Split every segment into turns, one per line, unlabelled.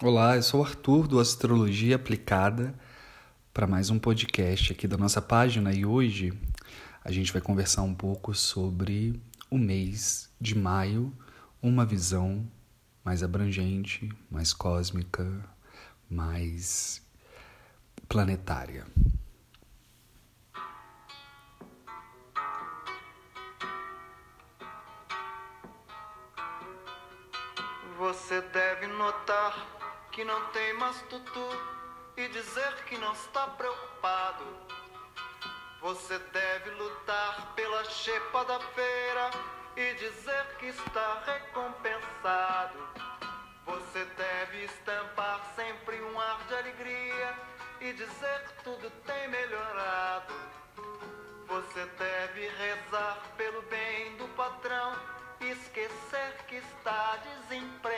Olá, eu sou o Arthur do Astrologia Aplicada para mais um podcast aqui da nossa página e hoje a gente vai conversar um pouco sobre o mês de maio, uma visão mais abrangente, mais cósmica, mais planetária.
Você deve notar que não tem mais tutu e dizer que não está preocupado. Você deve lutar pela chepa da feira e dizer que está recompensado. Você deve estampar sempre um ar de alegria e dizer que tudo tem melhorado. Você deve rezar pelo bem do patrão e esquecer que está desempregado.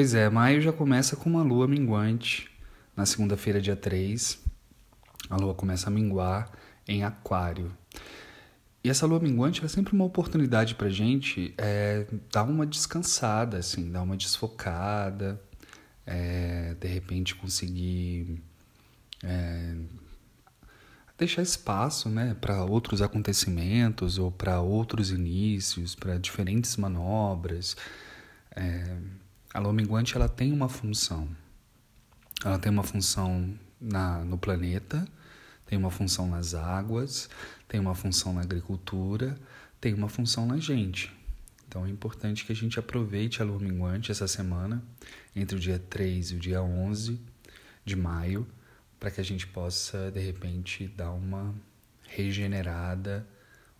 Pois é, maio já começa com uma lua minguante na segunda-feira, dia 3. A lua começa a minguar em Aquário. E essa lua minguante é sempre uma oportunidade pra gente é, dar uma descansada, assim, dar uma desfocada, é, de repente conseguir é, deixar espaço né, para outros acontecimentos ou para outros inícios, para diferentes manobras. É, a lua minguante ela tem uma função. Ela tem uma função na, no planeta, tem uma função nas águas, tem uma função na agricultura, tem uma função na gente. Então é importante que a gente aproveite a lua minguante essa semana, entre o dia 3 e o dia 11 de maio, para que a gente possa, de repente, dar uma regenerada,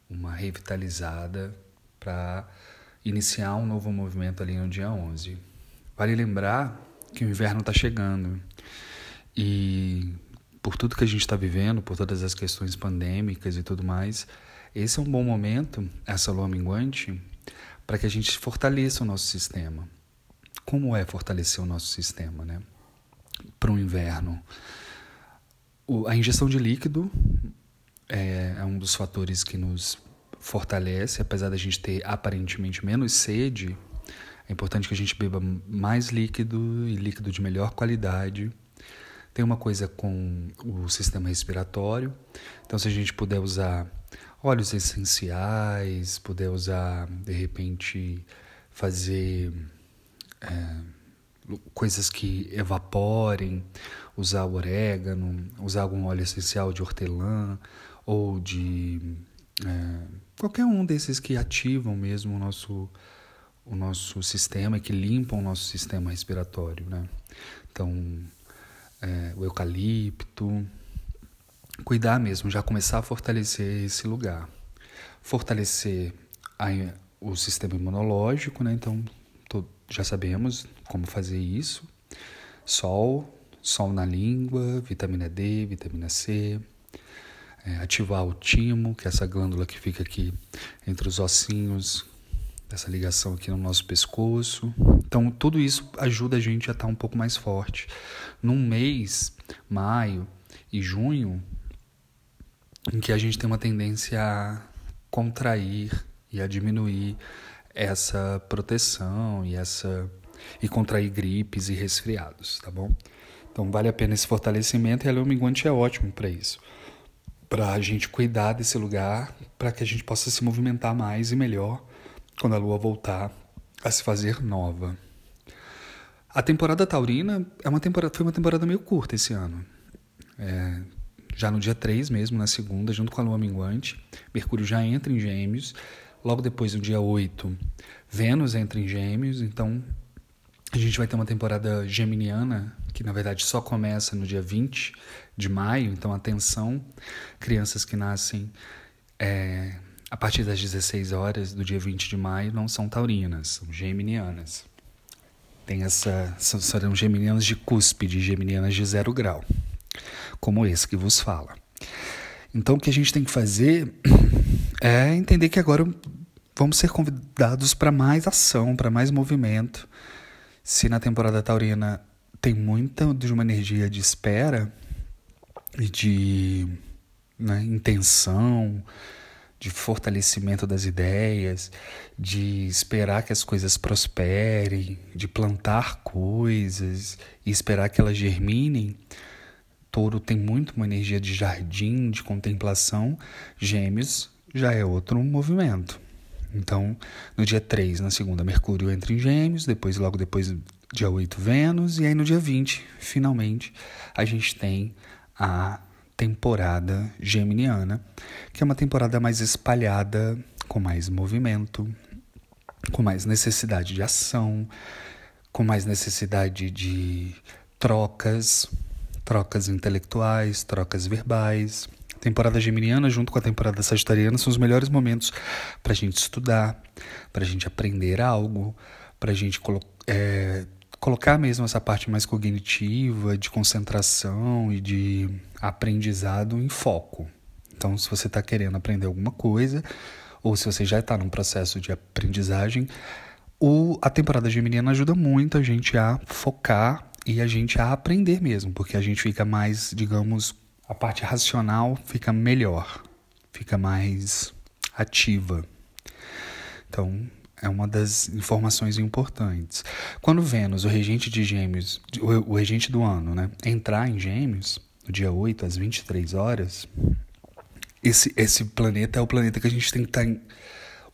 uma revitalizada para iniciar um novo movimento ali no dia 11. Vale lembrar que o inverno está chegando e por tudo que a gente está vivendo, por todas as questões pandêmicas e tudo mais, esse é um bom momento, essa lua minguante, para que a gente fortaleça o nosso sistema. Como é fortalecer o nosso sistema, né? Para o inverno. A ingestão de líquido é, é um dos fatores que nos fortalece, apesar da gente ter aparentemente menos sede, é importante que a gente beba mais líquido e líquido de melhor qualidade. Tem uma coisa com o sistema respiratório, então se a gente puder usar óleos essenciais, puder usar, de repente, fazer é, coisas que evaporem, usar o orégano, usar algum óleo essencial de hortelã ou de é, qualquer um desses que ativam mesmo o nosso o nosso sistema e que limpam o nosso sistema respiratório, né? Então, é, o eucalipto, cuidar mesmo, já começar a fortalecer esse lugar, fortalecer a, o sistema imunológico, né? Então, tô, já sabemos como fazer isso. Sol, sol na língua, vitamina D, vitamina C, é, ativar o timo, que é essa glândula que fica aqui entre os ossinhos, dessa ligação aqui no nosso pescoço. Então, tudo isso ajuda a gente a estar um pouco mais forte. Num mês, maio e junho, em que a gente tem uma tendência a contrair e a diminuir essa proteção e essa e contrair gripes e resfriados, tá bom? Então vale a pena esse fortalecimento e a lua minguante é ótimo para isso. Para a gente cuidar desse lugar, para que a gente possa se movimentar mais e melhor quando a lua voltar a se fazer nova. A temporada taurina é uma temporada, foi uma temporada meio curta esse ano. É, já no dia 3 mesmo, na segunda, junto com a lua minguante, Mercúrio já entra em Gêmeos. Logo depois, no dia 8, Vênus entra em Gêmeos. Então, a gente vai ter uma temporada geminiana, que na verdade só começa no dia 20 de maio. Então, atenção, crianças que nascem é, a partir das 16 horas do dia 20 de maio não são taurinas, são geminianas. Tem essa, serão geminianas de cúspide, geminianas de zero grau, como esse que vos fala. Então o que a gente tem que fazer é entender que agora vamos ser convidados para mais ação, para mais movimento. Se na temporada taurina tem muita de uma energia de espera e de né, intenção, de fortalecimento das ideias, de esperar que as coisas prosperem, de plantar coisas e esperar que elas germinem. Touro tem muito uma energia de jardim, de contemplação. Gêmeos já é outro movimento. Então, no dia 3, na segunda, Mercúrio entra em Gêmeos, depois, logo depois, dia 8, Vênus, e aí no dia 20, finalmente, a gente tem a temporada geminiana, que é uma temporada mais espalhada, com mais movimento, com mais necessidade de ação, com mais necessidade de trocas, trocas intelectuais, trocas verbais. Temporada geminiana, junto com a temporada sagitariana, são os melhores momentos para a gente estudar, para a gente aprender algo, para a gente é, colocar mesmo essa parte mais cognitiva, de concentração e de aprendizado em foco. Então, se você está querendo aprender alguma coisa, ou se você já está num processo de aprendizagem, o, a temporada geminiana ajuda muito a gente a focar e a gente a aprender mesmo, porque a gente fica mais, digamos, a parte racional fica melhor, fica mais ativa. Então, é uma das informações importantes. Quando Vênus, o regente de Gêmeos, o, regente do ano, né, entrar em Gêmeos, no dia 8 às 23 horas, esse, esse planeta é o planeta que a gente tem que estar tá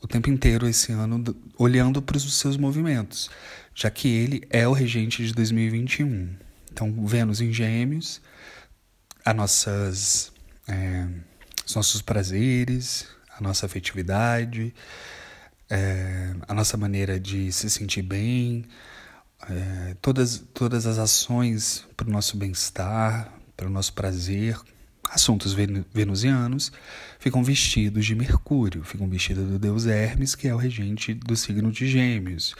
o tempo inteiro esse ano olhando para os seus movimentos, já que ele é o regente de 2021. Então, Vênus em Gêmeos, as nossas, é, os nossos prazeres, a nossa afetividade, é, a nossa maneira de se sentir bem, é, todas, todas as ações para o nosso bem-estar, para o nosso prazer, assuntos venusianos, ficam vestidos de Mercúrio, ficam vestidos do deus Hermes, que é o regente do signo de Gêmeos.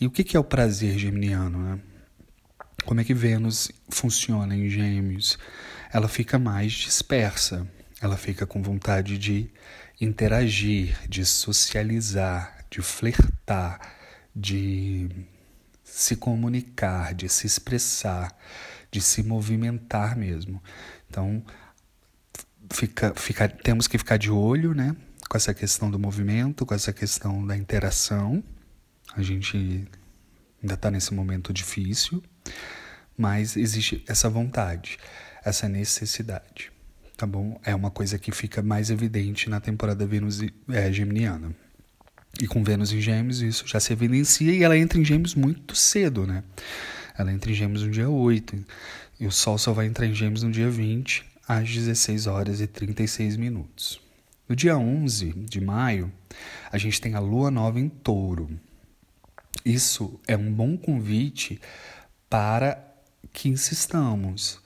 E o que é o prazer geminiano? Né? Como é que Vênus funciona em Gêmeos? Ela fica mais dispersa, ela fica com vontade de interagir, de socializar, de flertar, de se comunicar, de se expressar, de se movimentar mesmo. Então, fica, fica, temos que ficar de olho né, com essa questão do movimento, com essa questão da interação. A gente ainda está nesse momento difícil, mas existe essa vontade, essa necessidade tá bom? É uma coisa que fica mais evidente na temporada Vênus é, geminiana. E com Vênus em Gêmeos, isso já se evidencia e ela entra em Gêmeos muito cedo, né? Ela entra em Gêmeos no dia 8 e o Sol só vai entrar em Gêmeos no dia 20, às 16 horas e 36 minutos. No dia 11 de maio, a gente tem a Lua Nova em Touro. Isso é um bom convite para que insistamos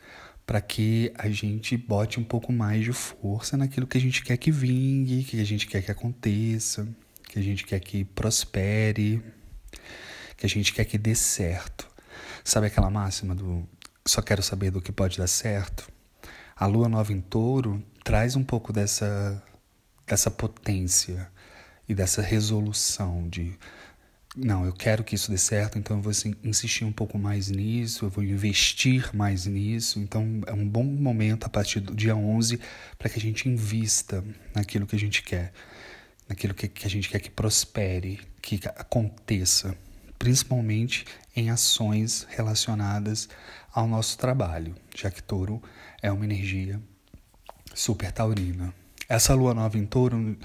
para que a gente bote um pouco mais de força naquilo que a gente quer que vingue, que a gente quer que aconteça, que a gente quer que prospere, que a gente quer que dê certo. Sabe aquela máxima do só quero saber do que pode dar certo? A lua nova em touro traz um pouco dessa, dessa potência e dessa resolução de não, eu quero que isso dê certo, então eu vou insistir um pouco mais nisso, eu vou investir mais nisso. Então é um bom momento a partir do dia 11 para que a gente invista naquilo que a gente quer, naquilo que, que a gente quer que prospere, que aconteça, principalmente em ações relacionadas ao nosso trabalho, já que touro é uma energia super taurina. Essa lua nova em touro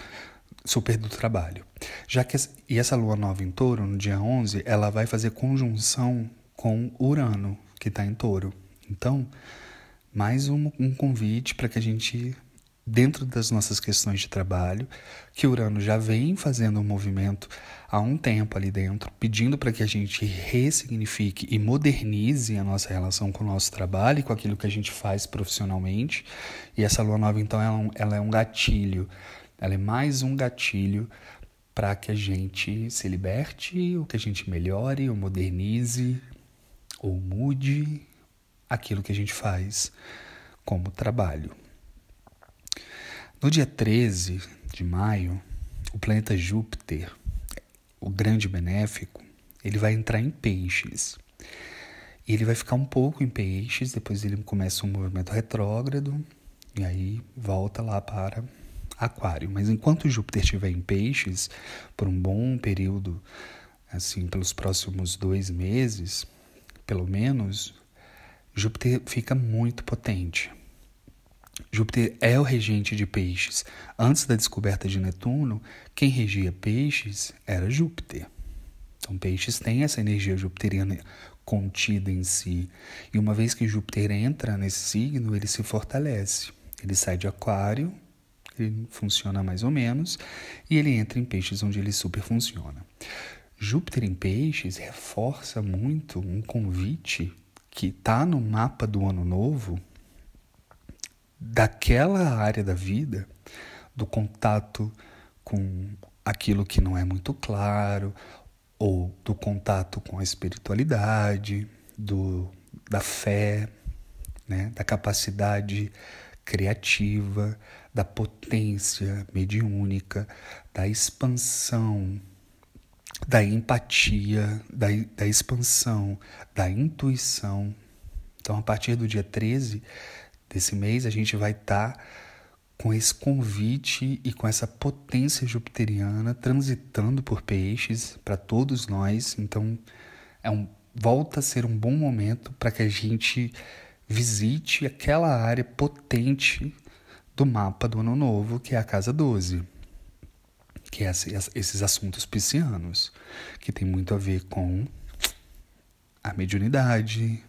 super do trabalho. Já que e essa lua nova em Touro, no dia 11, ela vai fazer conjunção com Urano, que está em Touro. Então, mais um, um convite para que a gente, dentro das nossas questões de trabalho, que Urano já vem fazendo um movimento há um tempo ali dentro, pedindo para que a gente ressignifique e modernize a nossa relação com o nosso trabalho e com aquilo que a gente faz profissionalmente. E essa lua nova, então, ela, é ela é um gatilho ela é mais um gatilho para que a gente se liberte, ou que a gente melhore, ou modernize, ou mude aquilo que a gente faz como trabalho. No dia 13 de maio, o planeta Júpiter, o grande benéfico, ele vai entrar em peixes. E ele vai ficar um pouco em peixes, depois ele começa um movimento retrógrado, E aí volta lá para Aquário. Mas enquanto Júpiter estiver em Peixes, por um bom período, assim, pelos próximos dois meses, pelo menos, Júpiter fica muito potente. Júpiter é o regente de Peixes. Antes da descoberta de Netuno, quem regia Peixes era Júpiter. Então, Peixes tem essa energia jupiteriana contida em si. E uma vez que Júpiter entra nesse signo, ele se fortalece. Ele sai de Aquário ele funciona mais ou menos, e ele entra em peixes onde ele super funciona. Júpiter em peixes reforça muito um convite que está no mapa do ano novo daquela área da vida, do contato com aquilo que não é muito claro, ou do contato com a espiritualidade, do, da fé, né, da capacidade criativa, da potência mediúnica, da expansão, da empatia, da, da expansão, da intuição. Então, a partir do dia 13 desse mês, a gente vai estar tá com esse convite e com essa potência jupiteriana transitando por peixes para todos nós. Então, é um, volta a ser um bom momento para que a gente visite aquela área potente do mapa do Ano Novo, que é a casa 12, que é esses assuntos piscianos, que tem muito a ver com a mediunidade,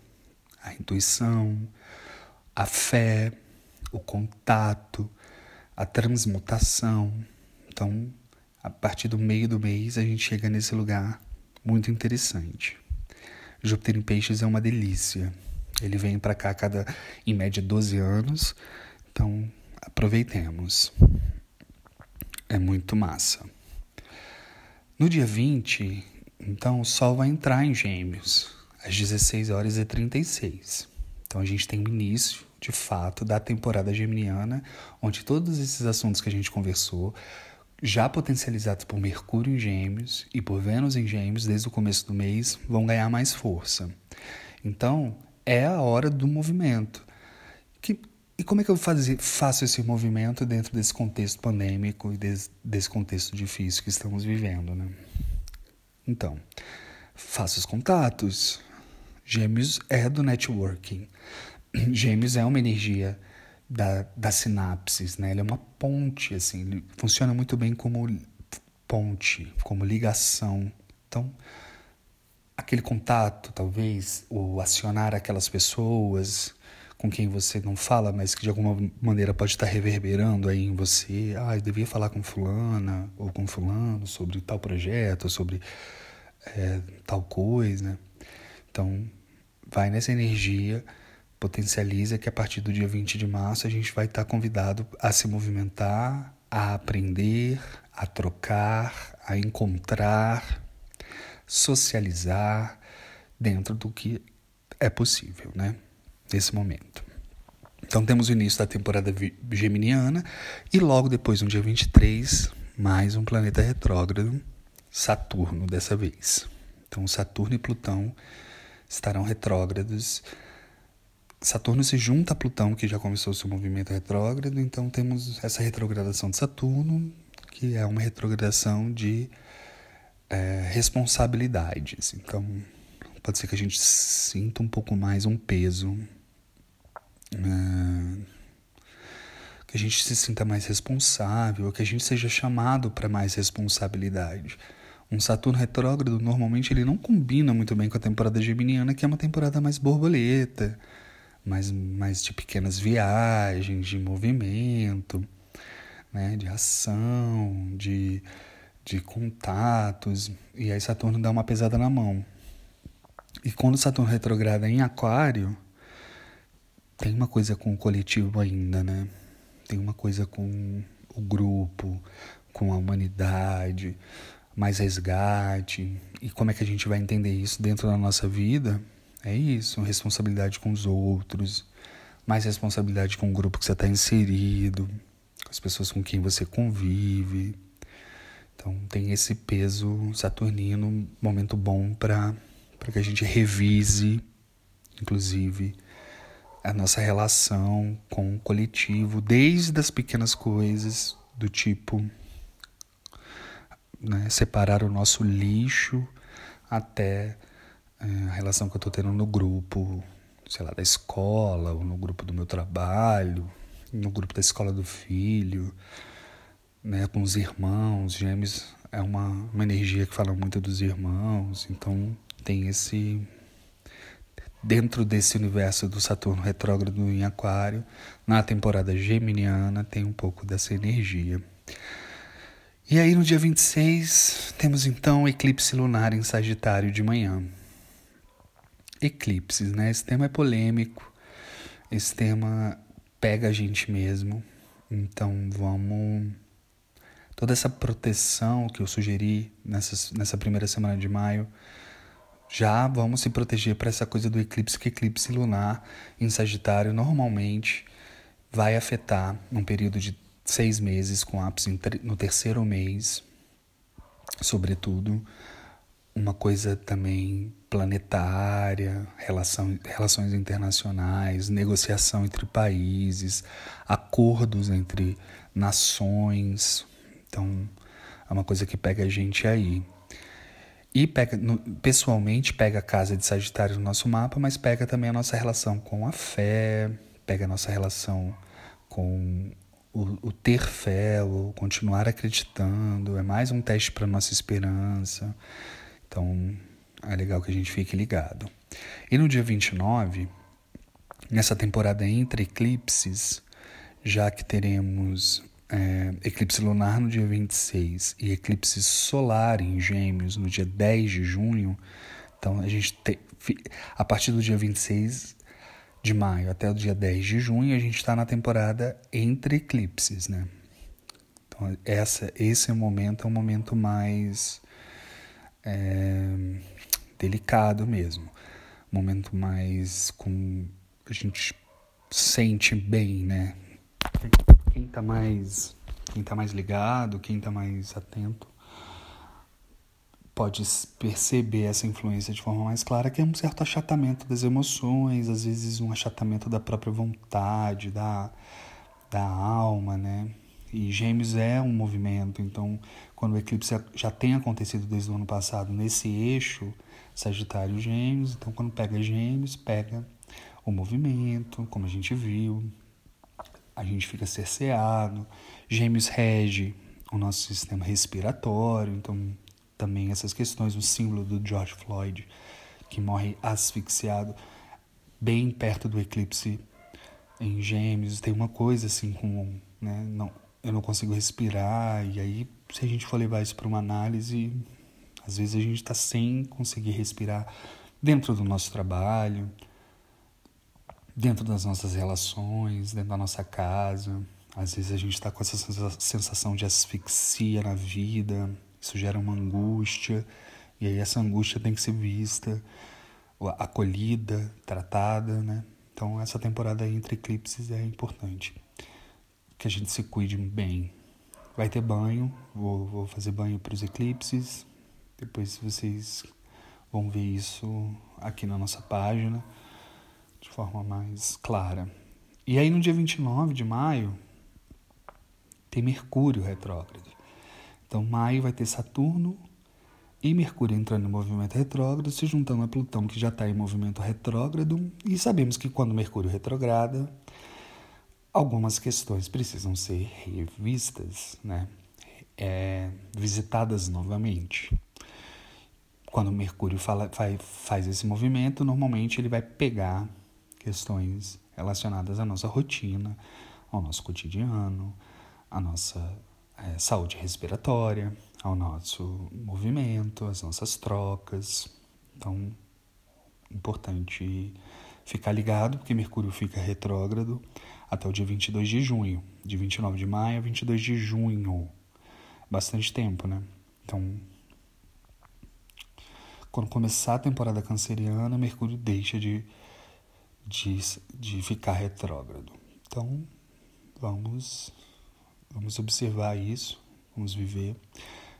a intuição, a fé, o contato, a transmutação. Então, a partir do meio do mês, a gente chega nesse lugar muito interessante. Júpiter em Peixes é uma delícia. Ele vem para cá a cada, em média, 12 anos. Então, aproveitemos. É muito massa. No dia 20, então, o Sol vai entrar em Gêmeos, às 16 horas e 36. Então, a gente tem o início, de fato, da temporada geminiana, onde todos esses assuntos que a gente conversou, já potencializados por Mercúrio em Gêmeos e por Vênus em Gêmeos desde o começo do mês, vão ganhar mais força. Então, é a hora do movimento. Que e como é que eu fazer, faço esse movimento dentro desse contexto pandêmico e desse, contexto difícil que estamos vivendo, né? Então, faço os contatos. Gêmeos é do networking. Gêmeos é uma energia da, das sinapses, né? Ele é uma ponte, assim. Ele funciona muito bem como ponte, como ligação. Então, aquele contato, talvez, o acionar aquelas pessoas com quem você não fala, mas que de alguma maneira pode estar reverberando aí em você. Ah, eu devia falar com fulana ou com fulano sobre tal projeto, sobre é, tal coisa. Então, vai nessa energia, potencializa que a partir do dia 20 de março a gente vai estar convidado a se movimentar, a aprender, a trocar, a encontrar, socializar dentro do que é possível, né? Nesse momento. Então temos o início da temporada geminiana e logo depois, no dia 23, mais um planeta retrógrado, Saturno dessa vez. Então Saturno e Plutão estarão retrógrados. Saturno se junta a Plutão, que já começou seu movimento retrógrado, então temos essa retrogradação de Saturno, que é uma retrogradação de é, responsabilidades. Então, pode ser que a gente sinta um pouco mais um peso é, que a gente se sinta mais responsável, que a gente seja chamado para mais responsabilidade. Um Saturno retrógrado normalmente ele não combina muito bem com a temporada geminiana, que é uma temporada mais borboleta, mais, mais de pequenas viagens, de movimento, né, de ação, de, de contatos. E aí Saturno dá uma pesada na mão. E quando Saturno retrograda em Aquário, tem uma coisa com o coletivo ainda, né? Tem uma coisa com o grupo, com a humanidade, mais resgate. E como é que a gente vai entender isso dentro da nossa vida? É isso, responsabilidade com os outros, mais responsabilidade com o grupo que você está inserido, com as pessoas com quem você convive. Então tem esse peso saturnino, momento bom para que a gente revise, inclusive, a nossa relação com o coletivo, desde as pequenas coisas, do tipo né, separar o nosso lixo até é, a relação que eu estou tendo no grupo, sei lá, da escola, ou no grupo do meu trabalho, no grupo da escola do filho, né, com os irmãos, gêmeos é uma, uma energia que fala muito dos irmãos, então tem esse dentro desse universo do Saturno retrógrado em Aquário, na temporada geminiana, tem um pouco dessa energia. E aí no dia 26, temos então eclipse lunar em Sagitário de manhã. Eclipses, né? Esse tema é polêmico, esse tema pega a gente mesmo, então vamos. Toda essa proteção que eu sugeri nessa, nessa primeira semana de maio já vamos se proteger para essa coisa do eclipse, que eclipse lunar em Sagitário normalmente vai afetar um período de seis meses, com ápice no terceiro mês, sobretudo, uma coisa também planetária, relação, relações internacionais, negociação entre países, acordos entre nações. Então, é uma coisa que pega a gente aí. E pega, pessoalmente pega a casa de Sagitário no nosso mapa, mas pega também a nossa relação com a fé, pega a nossa relação com o, o ter fé, o continuar acreditando. É mais um teste para nossa esperança. Então é legal que a gente fique ligado. E no dia 29, nessa temporada entre eclipses, já que teremos é, eclipse lunar no dia 26 e eclipse solar em Gêmeos no dia 10 de junho. Então a gente tem, a partir do dia 26 de maio até o dia 10 de junho, a gente está na temporada entre eclipses, né? Então essa, esse momento é um momento mais é, delicado mesmo. Um momento mais com. A gente sente bem, né? Está mais quem tá mais ligado, quem está mais atento, pode perceber essa influência de forma mais clara, que é um certo achatamento das emoções, às vezes um achatamento da própria vontade, da, da alma, né? E Gêmeos é um movimento, então quando o eclipse já tem acontecido desde o ano passado nesse eixo Sagitário Gêmeos, então quando pega Gêmeos, pega o movimento, como a gente viu, a gente fica cerceado. Gêmeos rege o nosso sistema respiratório, então também essas questões, o símbolo do George Floyd, que morre asfixiado bem perto do eclipse em Gêmeos, tem uma coisa assim com, né, não, eu não consigo respirar, e aí se a gente for levar isso para uma análise, às vezes a gente está sem conseguir respirar dentro do nosso trabalho, dentro das nossas relações, dentro da nossa casa. Às vezes a gente está com essa sensação de asfixia na vida, isso gera uma angústia, e aí essa angústia tem que ser vista, acolhida, tratada, né? Então essa temporada entre eclipses é importante. Que a gente se cuide bem. Vai ter banho, vou, vou fazer banho para os eclipses, depois vocês vão ver isso aqui na nossa página de forma mais clara. E aí no dia 29 de maio tem Mercúrio retrógrado. Então maio vai ter Saturno e Mercúrio entrando em movimento retrógrado, se juntando a Plutão que já está em movimento retrógrado. E sabemos que quando Mercúrio retrograda, algumas questões precisam ser revistas, né? É, visitadas novamente. Quando Mercúrio fala, faz, faz esse movimento, normalmente ele vai pegar questões relacionadas à nossa rotina, ao nosso cotidiano, à nossa é, saúde respiratória, ao nosso movimento, às nossas trocas. Então, importante ficar ligado, porque Mercúrio fica retrógrado até o dia 22 de junho, de 29 de maio a 22 de junho. Bastante tempo, né? Então, quando começar a temporada canceriana, Mercúrio deixa de de, de ficar retrógrado. Então, vamos, vamos observar isso, vamos viver.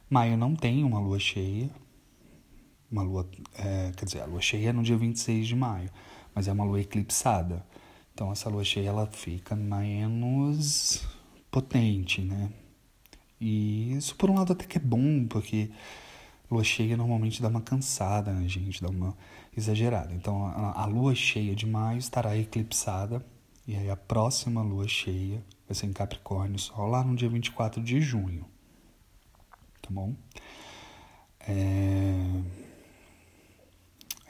Maio não tem uma lua cheia, uma lua, é, quer dizer, a lua cheia é no dia 26 de maio, mas é uma lua eclipsada. Então essa lua cheia ela fica menos potente, né? E isso por um lado até que é bom, porque lua cheia normalmente dá uma cansada na gente, dá uma exagerada. Então a, a lua cheia de maio estará eclipsada e aí a próxima lua cheia vai ser em Capricórnio só lá no dia 24 de junho. Tá bom? É,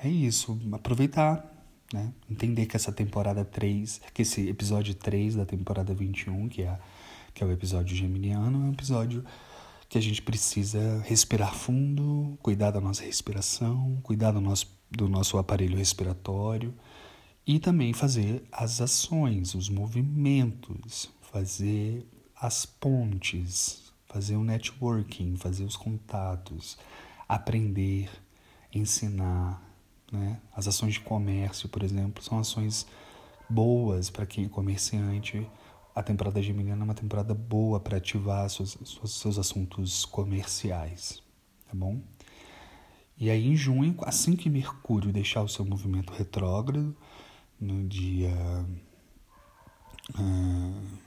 é isso, aproveitar né? Entender que essa temporada 3, que esse episódio 3 da temporada 21, que é, que é o episódio geminiano, é um episódio que a gente precisa respirar fundo, cuidar da nossa respiração, cuidar do nosso, do nosso aparelho respiratório e também fazer as ações, os movimentos, fazer as pontes, fazer o networking, fazer os contatos, aprender, ensinar, né? As ações de comércio, por exemplo, são ações boas para quem é comerciante. A temporada geminiana é uma temporada boa para ativar seus, seus assuntos comerciais, tá bom? E aí em junho, assim que Mercúrio deixar o seu movimento retrógrado, no dia. Uh,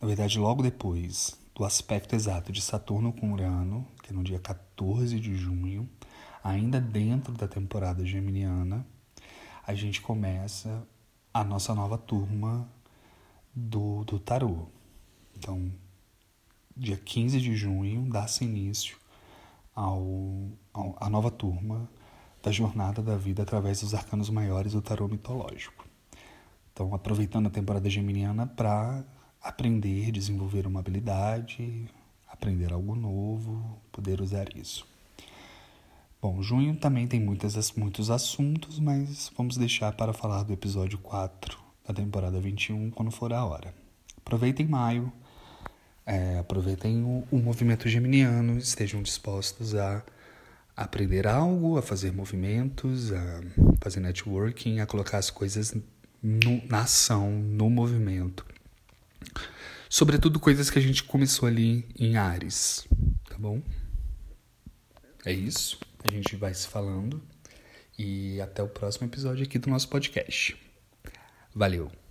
na verdade, logo depois do aspecto exato de Saturno com Urano, que é no dia 14 de junho, ainda dentro da temporada geminiana, a gente começa a nossa nova turma do, do tarô. Então, dia 15 de junho dá-se início ao, ao, a nova turma da jornada da vida através dos arcanos maiores do tarô mitológico. Então, aproveitando a temporada geminiana para aprender, desenvolver uma habilidade, aprender algo novo, poder usar isso. Bom, junho também tem muitas, muitos assuntos, mas vamos deixar para falar do episódio 4 da temporada 21 quando for a hora. Aproveitem maio, é, aproveitem o, o movimento geminiano, estejam dispostos a aprender algo, a fazer movimentos, a fazer networking, a colocar as coisas no, na ação, no movimento. Sobretudo coisas que a gente começou ali em Ares, tá bom? É isso. A gente vai se falando e até o próximo episódio aqui do nosso podcast. Valeu!